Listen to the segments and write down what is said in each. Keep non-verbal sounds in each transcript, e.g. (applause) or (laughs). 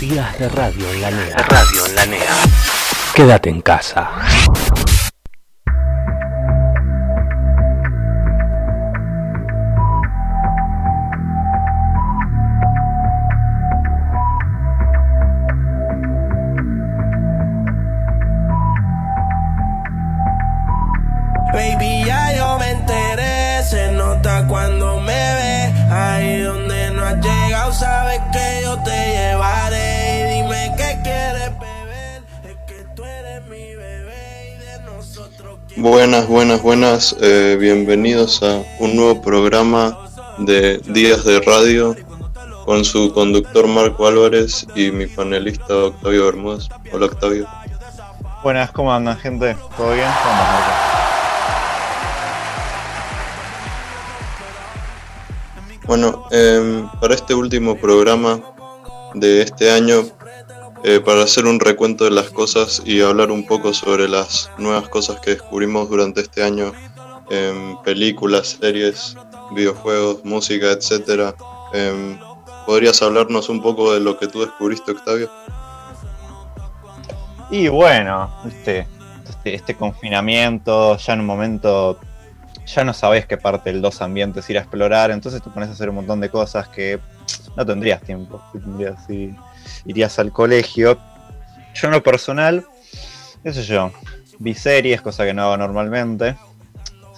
Días de radio en la NEA. Radio en la NEA. Quédate en casa. Buenas, buenas, eh, bienvenidos a un nuevo programa de Días de Radio con su conductor Marco Álvarez y mi panelista Octavio Bermúdez. Hola Octavio. Buenas, ¿cómo andan, gente? ¿Todo bien? ¿Cómo Marco? Bueno, em, para este último programa de este año, eh, para hacer un recuento de las cosas y hablar un poco sobre las nuevas cosas que descubrimos durante este año, en películas, series, videojuegos, música, etcétera. em, ¿Podrías hablarnos un poco de lo que tú descubriste, Octavio? Y bueno, este, este, este confinamiento, ya en un momento ya no sabes qué parte del dos ambientes ir a explorar, entonces te pones a hacer un montón de cosas que no tendrías tiempo, tendrías si irías al colegio. Yo en lo personal, qué sé yo, vi series, cosa que no hago normalmente.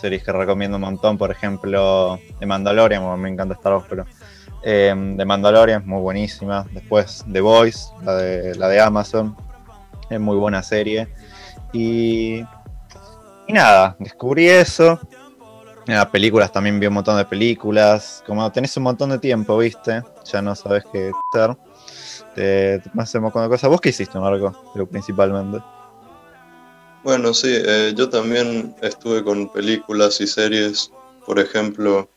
Series que recomiendo un montón, por ejemplo, de Mandalorian, me encanta Star Wars, pero eh, de Mandalorian, muy buenísima. Después The Voice, la de, la de Amazon, es muy buena serie. Y, y nada, descubrí eso. Nada, películas también vi un montón de películas. Como tenés un montón de tiempo, ¿viste? Ya no sabes qué hacer. Te, te pones a hacer un montón de cosas. ¿Vos qué hiciste, Marco? Pero principalmente. Bueno, sí, eh, yo también estuve con películas y series, por ejemplo,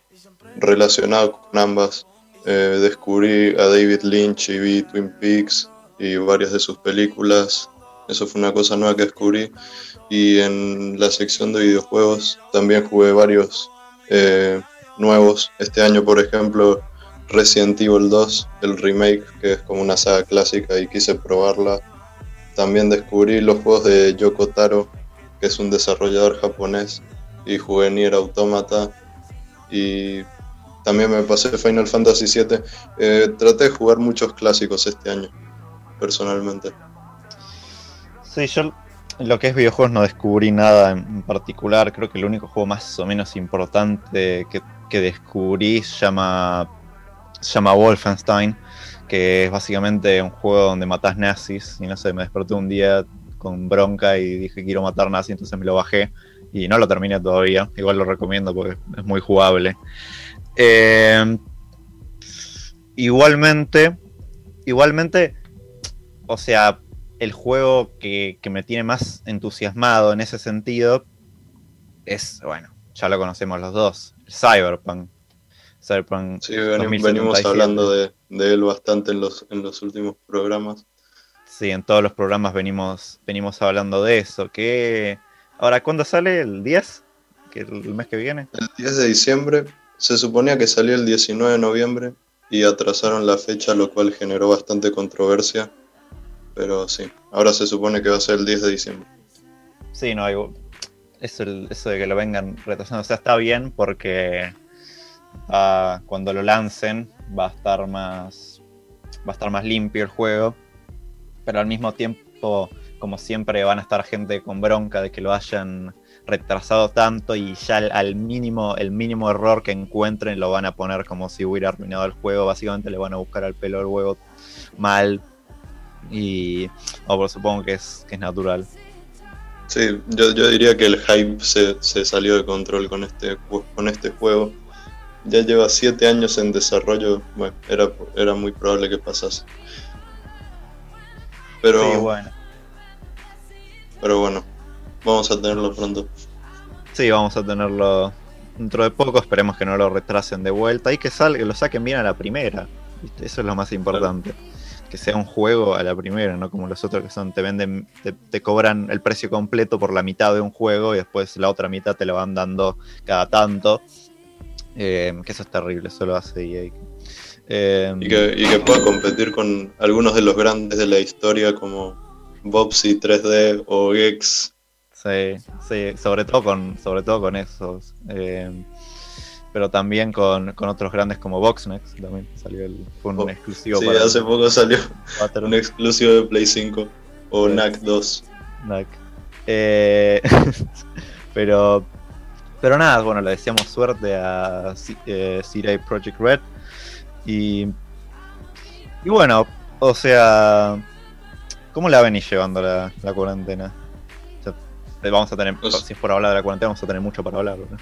relacionado con ambas. Eh, descubrí a David Lynch y vi Twin Peaks y varias de sus películas. Eso fue una cosa nueva que descubrí. Y en la sección de videojuegos también jugué varios eh, nuevos. Este año, por ejemplo, Resident Evil 2, el remake, que es como una saga clásica y quise probarla. También descubrí los juegos de Yoko Taro, que es un desarrollador japonés, y jugué Nier Automata. Y también me pasé Final Fantasy VII. Eh, traté de jugar muchos clásicos este año, personalmente. Sí, yo lo que es videojuegos no descubrí nada en particular. Creo que el único juego más o menos importante que, que descubrí se llama, se llama Wolfenstein, que es básicamente un juego donde matás nazis. Y no sé, me desperté un día con bronca y dije quiero matar nazis, entonces me lo bajé. Y no lo terminé todavía. Igual lo recomiendo porque es muy jugable. Eh, igualmente, igualmente, o sea, el juego que, que, me tiene más entusiasmado en ese sentido es, bueno, ya lo conocemos los dos, Cyberpunk. Cyberpunk sí, venimos, venimos hablando de, de, él bastante en los, en los últimos programas. Sí, en todos los programas venimos, venimos hablando de eso. Que Ahora, ¿cuándo sale? ¿El 10? ¿Que ¿El mes que viene? El 10 de diciembre. Se suponía que salió el 19 de noviembre y atrasaron la fecha, lo cual generó bastante controversia. Pero sí, ahora se supone que va a ser el 10 de diciembre. Sí, no, hay, eso, eso de que lo vengan retrasando, o sea, está bien porque cuando lo lancen va a estar más va a estar más limpio el juego, pero al mismo tiempo, como siempre, van a estar gente con bronca de que lo hayan retrasado tanto y ya al, mínimo, el mínimo error que encuentren lo van a poner como si hubiera arruinado el juego, básicamente le van a buscar al pelo el huevo mal y oh, supongo que es, que es natural. Sí, yo, yo, diría que el hype se, se, salió de control con este, con este juego. Ya lleva siete años en desarrollo, bueno, era, era muy probable que pasase. Pero, sí, bueno. pero bueno, vamos a tenerlo pronto. Sí, vamos a tenerlo dentro de poco, esperemos que no lo retrasen de vuelta y que salga, lo saquen bien a la primera. ¿viste? Eso es lo más importante. Claro que sea un juego a la primera, no como los otros que son, te venden, te, te, cobran el precio completo por la mitad de un juego y después la otra mitad te lo van dando cada tanto. Eh, que eso es terrible, eso lo hace EA. Eh, Y que, y que pueda competir con algunos de los grandes de la historia como Bobsy 3D o Gex. Sí, sí, sobre todo con, sobre todo con esos. eh, pero también con, con otros grandes como Voxnex, también salió el, fue un Oh, exclusivo Sí, para hace poco salió un exclusivo de Play 5 o Sí. NAC 2. Nac. Pero, pero nada, bueno, le deseamos suerte a eh, Project Red. Y, y bueno, o sea, ¿cómo la venís llevando la, la cuarentena? O sea, vamos a tener, Pues- si es por hablar de la cuarentena, vamos a tener mucho para hablar. ¿no?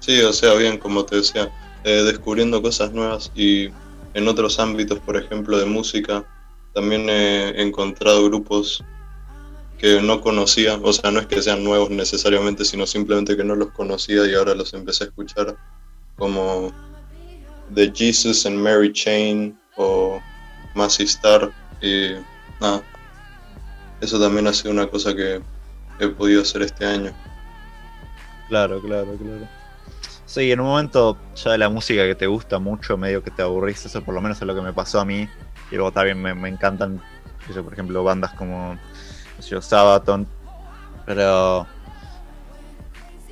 Sí, o sea, bien, como te decía, eh, descubriendo cosas nuevas y en otros ámbitos, por ejemplo, de música, también he encontrado grupos que no conocía, o sea, no es que sean nuevos necesariamente, sino simplemente que no los conocía y ahora los empecé a escuchar, como The Jesus and Mary Chain o Massey Star, y nada, eso también ha sido una cosa que he podido hacer este año. Claro, claro, claro. Sí, en un momento ya de la música que te gusta mucho, medio que te aburrís, eso por lo menos es lo que me pasó a mí. Y luego también me, encantan, por ejemplo, bandas como yo, Sabaton. Pero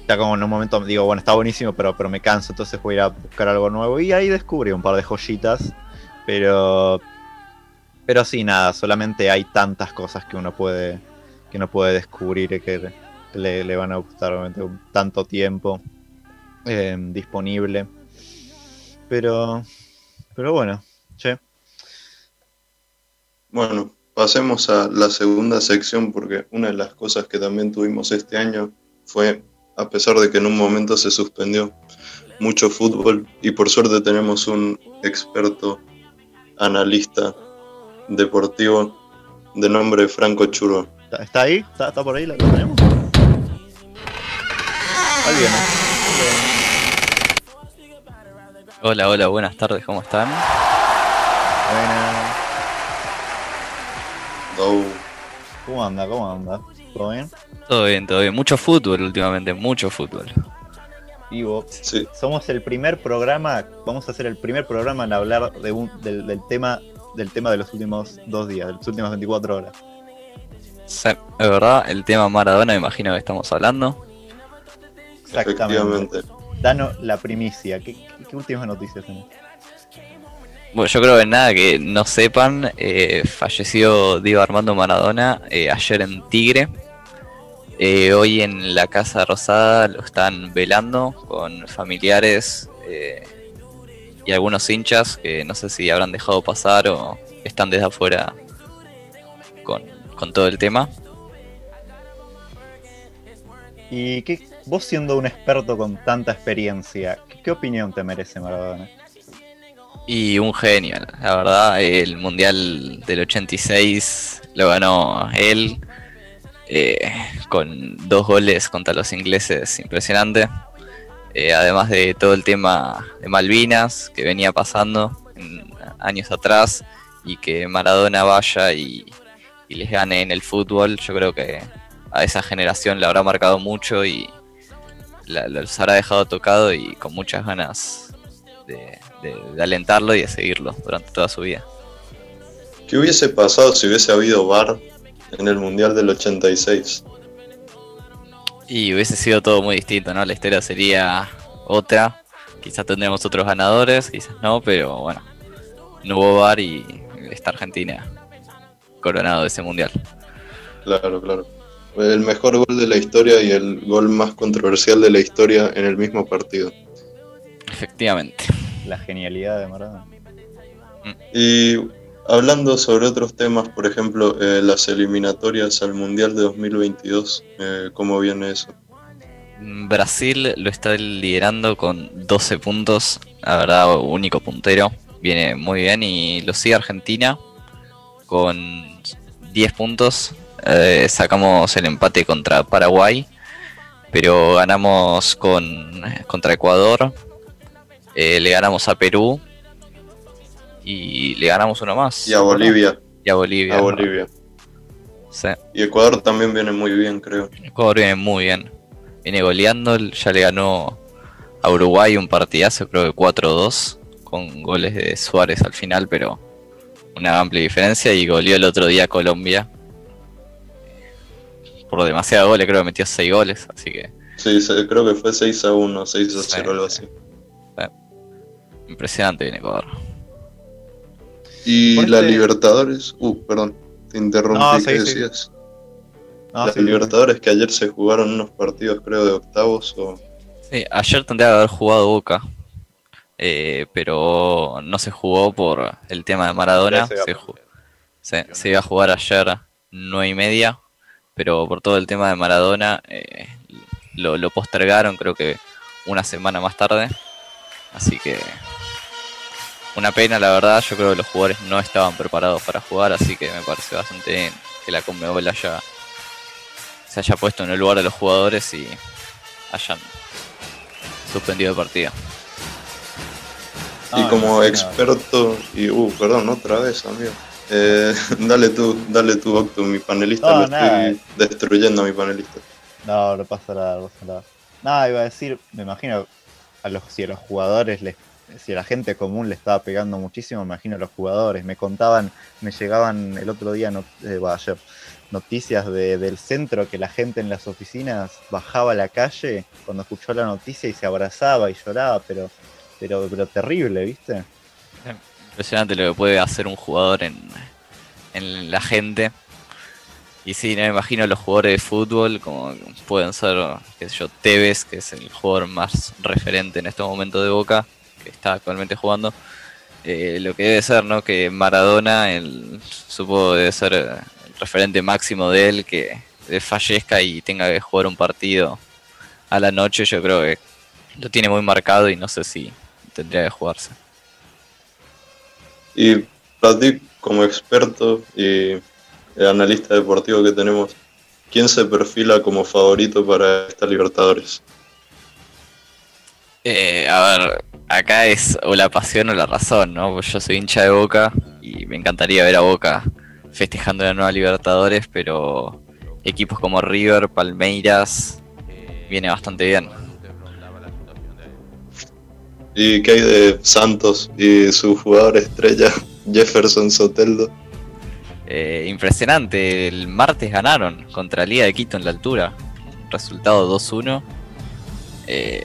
ya como en un momento digo, bueno, está buenísimo, pero, pero me canso, entonces voy a ir a buscar algo nuevo. Y ahí descubrí un par de joyitas. Pero pero sí, nada, solamente hay tantas cosas que uno puede que uno puede descubrir que le, van a gustar obviamente con tanto tiempo eh, disponible. Pero, pero bueno, che. Bueno, pasemos a la segunda sección porque una de las cosas que también tuvimos este año fue, a pesar de que en un momento se suspendió mucho fútbol y por suerte tenemos un experto analista deportivo de nombre Franco Churro. ¿Está, ahí? ¿Está, está por ahí? ¿Lo tenemos? Ahí viene. Hola, hola, buenas tardes, ¿cómo están? Buena. ¿Cómo anda? ¿Cómo anda? ¿Todo bien? Todo bien, todo bien. Mucho fútbol últimamente, mucho fútbol. Vivo. sí, Somos el primer programa, vamos a hacer el primer programa en hablar de un, del, del tema del tema de los últimos dos días, de las últimas 24 horas. Sí, es verdad, el tema Maradona me imagino que estamos hablando. Exactamente. Danos la primicia. ¿Qué, qué- qué últimas noticias tenés? Bueno, yo creo que nada que no sepan, eh, falleció Diego Armando Maradona eh, ayer en Tigre. Eh, hoy en la Casa Rosada lo están velando con familiares eh, y algunos hinchas que no sé si habrán dejado pasar o están desde afuera con, con todo el tema. Y qué, vos siendo un experto con tanta experiencia, ¿qué, qué opinión te merece Maradona? Y un genio, la verdad, el Mundial del 86 lo ganó él, eh, con dos goles contra los ingleses, impresionante. Eh, además de todo el tema de Malvinas que venía pasando en- años atrás y que Maradona vaya y, y les gane en el fútbol, yo creo que a esa generación le habrá marcado mucho y la- los habrá dejado tocado y con muchas ganas de, de- de alentarlo y de seguirlo durante toda su vida. ¿qué hubiese pasado si hubiese habido VAR en el Mundial del 86? Y hubiese sido todo muy distinto, ¿no? La historia sería otra. Quizás tendremos otros ganadores, quizás no, pero bueno. No hubo VAR y está Argentina coronado de ese mundial. Claro, claro. El mejor gol de la historia y el gol más controversial de la historia en el mismo partido. Efectivamente. La genialidad de Maradona. Y hablando sobre otros temas, por ejemplo, eh, las eliminatorias al Mundial de 2022, eh, ¿cómo viene eso? Brasil lo está liderando con 12 puntos, la verdad, único puntero. Viene muy bien y lo sigue Argentina con 10 puntos. Eh, sacamos el empate contra Paraguay, pero ganamos con, contra Ecuador. Eh, le ganamos a Perú y le ganamos uno más. Y a Bolivia, Y a Bolivia. a Bolivia. Sí. Y Ecuador también viene muy bien, creo. Ecuador viene muy bien. Viene goleando, ya le ganó a Uruguay un partidazo, creo que 4-2. con goles de Suárez al final, pero una amplia diferencia y goleó el otro día a Colombia. Por demasiado goles, creo que metió 6 goles, así que... Sí, creo que fue 6 a 1, 6 a 0, algo así. Impresionante viene Ecuador. Y la Libertadores, uh, perdón, te interrumpí, ¿qué decías? Las Libertadores que ayer se jugaron unos partidos, creo, de octavos o... Sí, ayer tendría que haber jugado Boca, eh, pero no se jugó por el tema de Maradona. Se, iba a jugar ayer nueve y media, pero por todo el tema de Maradona eh, lo, lo, postergaron, creo que una semana más tarde. Así que una pena, la verdad. Yo creo que los jugadores no estaban preparados para jugar, así que me parece bastante bien que la Conmebol haya se haya puesto en el lugar de los jugadores y hayan suspendido el partido. Y como experto, y uh, perdón, otra vez, amigo. Eh, (laughs) dale tú, dale tú, Octo, mi panelista, lo estoy destruyendo a mi panelista. No, no pasa nada, no pasa nada. Nada, iba a decir, me imagino, a los, si a los jugadores, les, si la gente común le estaba pegando muchísimo, imagino a los jugadores. Me contaban, me llegaban el otro día, no, eh, ayer, noticias de, del centro que la gente en las oficinas bajaba a la calle cuando escuchó la noticia y se abrazaba y lloraba, pero pero, pero terrible, ¿viste? Impresionante lo que puede hacer un jugador en, en la gente. Y sí, me imagino los jugadores de fútbol, como pueden ser, qué sé yo, Tevez, que es el jugador más referente en estos momentos de Boca, está actualmente jugando. Eh, lo que debe ser, ¿no? Que Maradona, el, supongo debe ser el referente máximo de él, que fallezca y tenga que jugar un partido a la noche, yo creo que lo tiene muy marcado y no sé si tendría que jugarse. Y para ti, como experto y analista deportivo que tenemos, ¿quién se perfila como favorito para esta Libertadores? Eh, a ver, acá es o la pasión o la razón, ¿no? Yo soy hincha de Boca y me encantaría ver a Boca festejando la nueva Libertadores, pero equipos como River, Palmeiras, viene bastante bien. ¿Y qué hay de Santos y su jugador estrella, (laughs) Jefferson Soteldo? Eh, impresionante, el martes ganaron contra Liga de Quito en la altura. Resultado 2-1. Eh,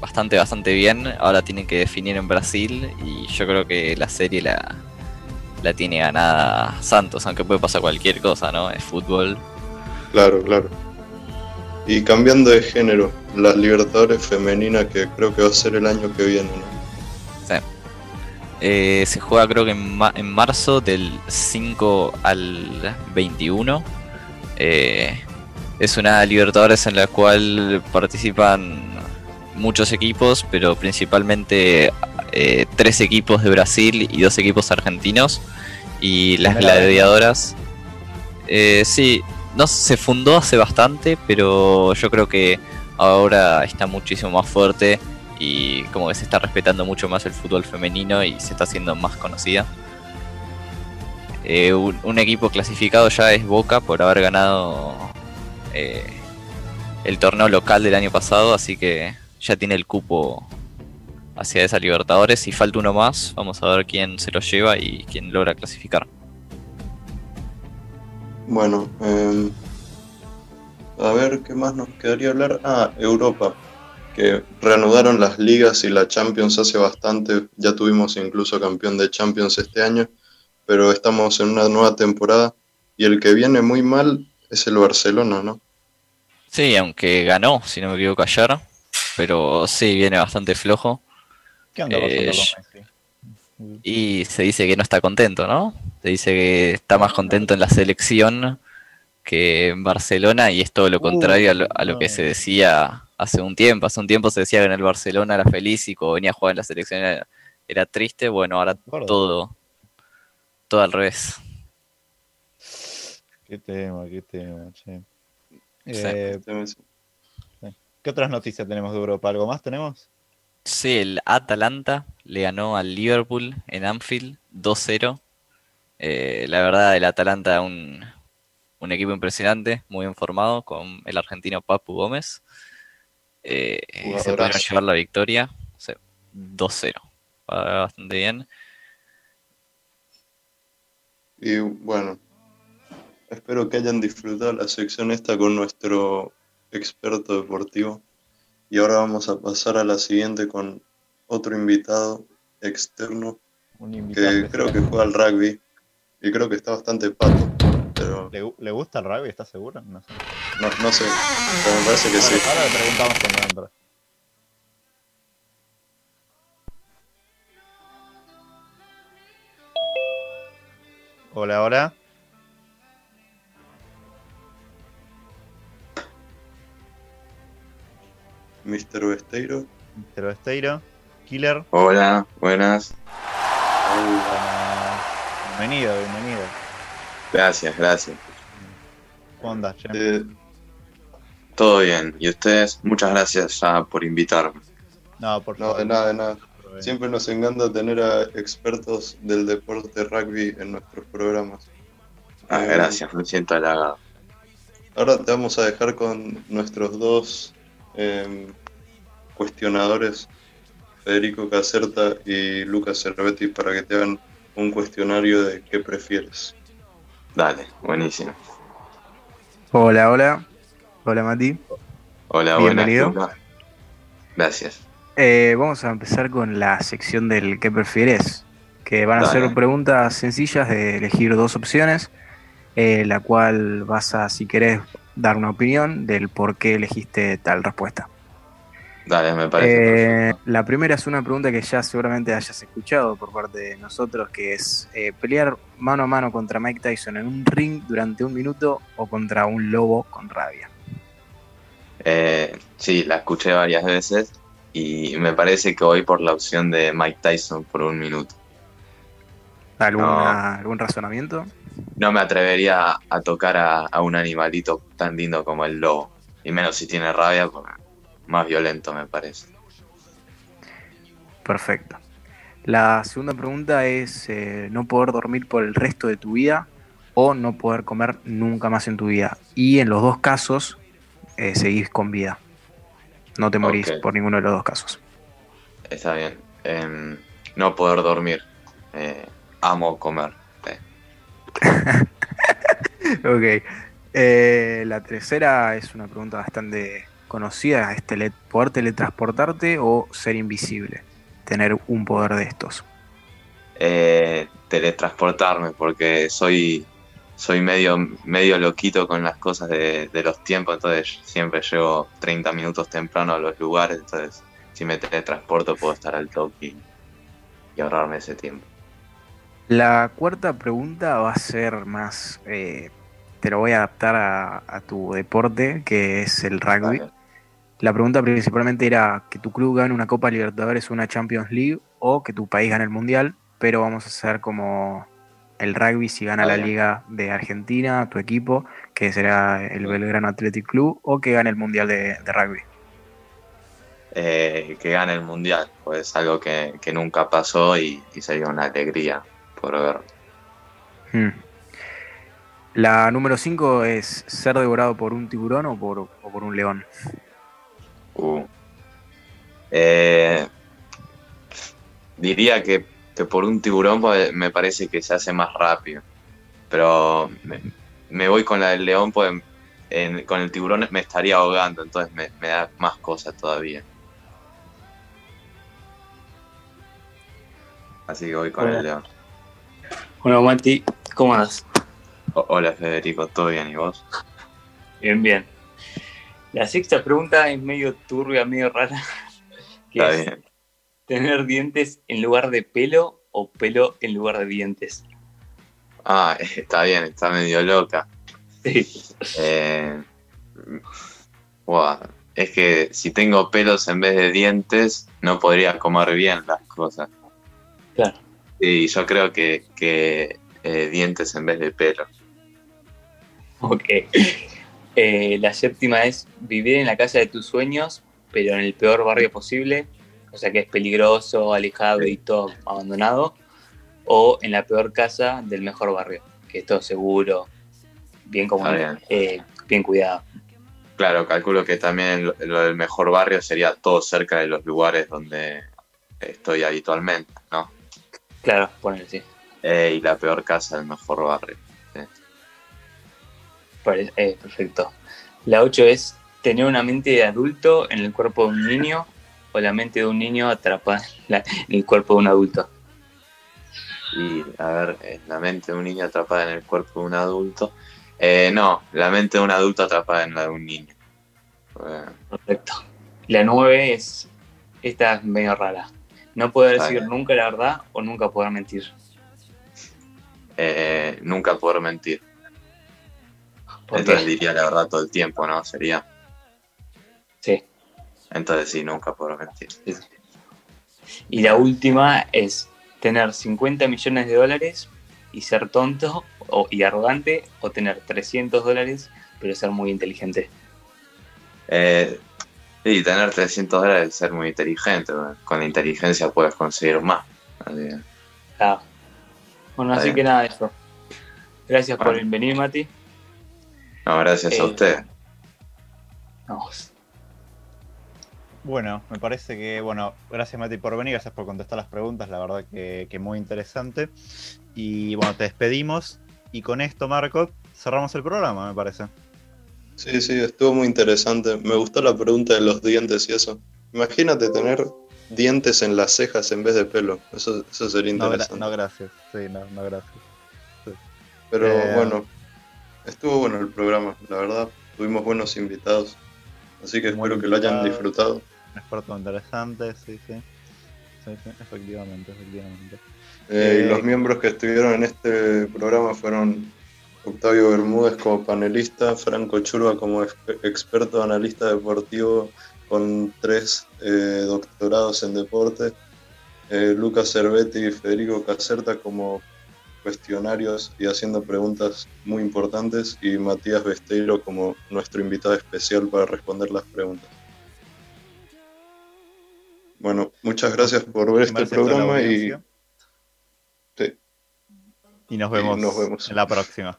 bastante, bastante bien. Ahora tienen que definir en Brasil y yo creo que la serie la, la tiene ganada Santos, aunque puede pasar cualquier cosa, ¿no? Es fútbol. Claro, claro. Y cambiando de género, la Libertadores femenina que creo que va a ser el año que viene, ¿no? Sí. Eh, se juega creo que en, marzo del 5 al 21. Eh, es una Libertadores en la cual participan muchos equipos, pero principalmente eh, tres equipos de Brasil y dos equipos argentinos. Y las gladiadoras. sí, no se fundó hace bastante, pero yo creo que ahora está muchísimo más fuerte y como que se está respetando mucho más el fútbol femenino y se está haciendo más conocida. Eh, un, equipo clasificado ya es Boca por haber ganado eh, el torneo local del año pasado, así que ya tiene el cupo hacia esa Libertadores y falta uno más. Vamos a ver quién se lo lleva y quién logra clasificar. Bueno, em, a ver qué más nos quedaría hablar. Ah, Europa, que reanudaron las ligas y la Champions hace bastante. Ya tuvimos incluso campeón de Champions este año, pero estamos en una nueva temporada y el que viene muy mal es el Barcelona, ¿no? Sí, aunque ganó, si no me equivoco ayer, pero sí, viene bastante flojo. ¿Qué onda eh, y se dice que no está contento, ¿no? Se dice que está más contento en la selección que en Barcelona y es todo lo uh, contrario a lo, que se decía hace un tiempo. Hace un tiempo se decía que en el Barcelona era feliz y cuando venía a jugar en la selección era, triste. Bueno, ahora todo, todo al revés. Qué tema, qué tema, che. Eh, ¿Qué otras noticias tenemos de Europa? ¿Algo más tenemos? Sí, el Atalanta le ganó al Liverpool en Anfield 2-0. Eh, la verdad, el Atalanta un, un equipo impresionante, muy bien formado, con el argentino Papu Gómez. Eh, se pudieron llevar la victoria 2-0. juega bastante bien. Y bueno, espero que hayan disfrutado la sección esta con nuestro experto deportivo. Y ahora vamos a pasar a la siguiente con otro invitado externo que creo que juega al rugby y creo que está bastante pato, pero ¿Le, gu- le gusta el rugby? ¿Estás seguro? No sé. no, no sé, pero me parece que sí. Ahora, ahora le preguntamos cuando entra. Hola, hola. Mr. Besteiro. Mr. Besteiro. Killer. Hola, buenas. Buenas. Bienvenido, bienvenido. Gracias, gracias. ¿Cómo andas? Eh, Todo bien. ¿Y ustedes? Muchas gracias ya por invitarme. No, por no, favor. de nada, de nada. Siempre nos encanta tener a expertos del deporte rugby en nuestros programas. Ah, gracias, me siento halagado. Ahora te vamos a dejar con nuestros dos em, cuestionadores, Federico Caserta y Lucas Cervetti, para que te hagan un cuestionario de qué prefieres. Dale, buenísimo. Hola, hola. Hola, Mati. Hola, Bienvenido. buenas. Gracias. Eh, vamos a empezar con la sección del ¿qué prefieres? Que van a Dale. ser preguntas sencillas de elegir dos opciones, eh, la cual vas a, si querés, dar una opinión del por qué elegiste tal respuesta. Dale, me parece. Eh, la primera es una pregunta que ya seguramente hayas escuchado por parte de nosotros, que es eh, pelear mano a mano contra Mike Tyson en un ring durante un minuto o contra un lobo con rabia. Eh, sí, la escuché varias veces y me parece que voy por la opción de Mike Tyson por un minuto. ¿Alguna, ¿Algún razonamiento? No me atrevería a tocar a, a un animalito tan lindo como el lobo. Y menos si tiene rabia, porque más violento me parece. Perfecto. La segunda pregunta es eh, no poder dormir por el resto de tu vida o no poder comer nunca más en tu vida. Y en los dos casos eh, seguís con vida. No te morís por ninguno de los dos casos. Está bien. Em, no poder dormir. Eh, amo comer. (laughs) Ok. Eh, la tercera es una pregunta bastante conocida. ¿Es tele- poder teletransportarte o ser invisible? Tener un poder de estos. eh, teletransportarme porque soy soy medio medio loquito con las cosas de, los tiempos, entonces siempre llego 30 minutos temprano a los lugares, entonces si me teletransporto puedo estar al toque y ahorrarme ese tiempo. La cuarta pregunta va a ser más, eh, te lo voy a adaptar a, a tu deporte, que es el rugby. La pregunta principalmente era que tu club gane una Copa Libertadores o una Champions League o que tu país gane el Mundial, pero vamos a hacer como el rugby si gana la. Liga de Argentina, tu equipo, que será el Belgrano Athletic Club, o que gane el Mundial de, de rugby. Eh, que gane el mundial, pues algo que, que nunca pasó y, y sería una alegría por verlo. Hmm. La número 5 es ser devorado por un tiburón o por, o por un león. Uh. Eh, diría que, que por un tiburón me parece que se hace más rápido. Pero me, me voy con la del león, pues en- con el tiburón me estaría ahogando, entonces me, me da más cosas todavía. Así que voy con Hola. el león. Bueno, Mati, ¿cómo andas? Hola Federico, ¿todo bien? ¿Y vos? Bien, bien. La sexta pregunta es medio turbia, medio rara. (laughs) Que Está es, bien. ¿tener dientes en lugar de pelo o pelo en lugar de dientes? Ah, (laughs) está bien, está medio loca. Sí. Eh, buah, es que si tengo pelos en vez de dientes, no podría comer bien las cosas. Claro. Y yo creo que, que eh, dientes en vez de pelo. Ok. (laughs) Eh, la séptima es vivir en la casa de tus sueños, pero en el peor barrio posible, o sea que es peligroso, alejado y todo abandonado, o en la peor casa del mejor barrio, que es todo seguro, bien bien. eh, bien cuidado. Claro, calculo que también lo, lo del mejor barrio sería todo cerca de los lugares donde, estoy habitualmente, ¿no? Claro, ponele, sí. Eh, y la peor casa del mejor barrio. Pare- eh, perfecto. La 8 es tener una mente de adulto en el cuerpo de un niño o la mente de un niño atrapada en, el cuerpo de un adulto. Y, a ver, eh, la mente de un niño atrapada en el cuerpo de un adulto. Eh, no, la mente de un adulto atrapada en la de un niño. Perfecto. La 9 es, esta es medio rara. No poder decir nunca la verdad o nunca poder mentir. eh, nunca poder mentir. ¿Por Entonces diría la verdad todo el tiempo, ¿no? Sería. Sí. Entonces sí, nunca poder mentir. Y la última es tener 50 millones de dólares y ser tonto o, y arrogante o tener 300 dólares pero ser muy inteligente. Eh, y tener 300 dólares es ser muy inteligente. ¿no? Con la inteligencia puedes conseguir más. Así que, Claro. Bueno, así que nada, eso. Gracias por venir, Mati. no, gracias Eh, a usted. No, Bueno, me parece que, bueno, gracias Mati por venir, gracias por contestar las preguntas, la verdad que, que muy interesante. Y bueno, te despedimos y con esto, Marco, cerramos el programa, me parece. Sí, sí, estuvo muy interesante. Me gustó la pregunta de los dientes y eso. Imagínate tener dientes en las cejas en vez de pelo. Eso, eso sería No, interesante. no, gracias. Sí, no, no, gracias. Pero Eh, bueno, estuvo bueno el programa, la verdad. Tuvimos buenos invitados. Así que espero que lo hayan disfrutado. Experto interesante, sí, sí. Sí, sí, efectivamente, efectivamente. Eh, y Eh, los miembros que estuvieron en este programa fueron Octavio Bermúdez como panelista, Franco Churba como exper- experto analista deportivo con tres eh, doctorados en deporte, eh, Lucas Cervetti y Federico Caserta como cuestionarios y haciendo preguntas muy importantes y Matías Besteiro como nuestro invitado especial para responder las preguntas. Bueno, muchas gracias por ver este programa y sí. Y nos Y vemos, nos vemos. en la próxima.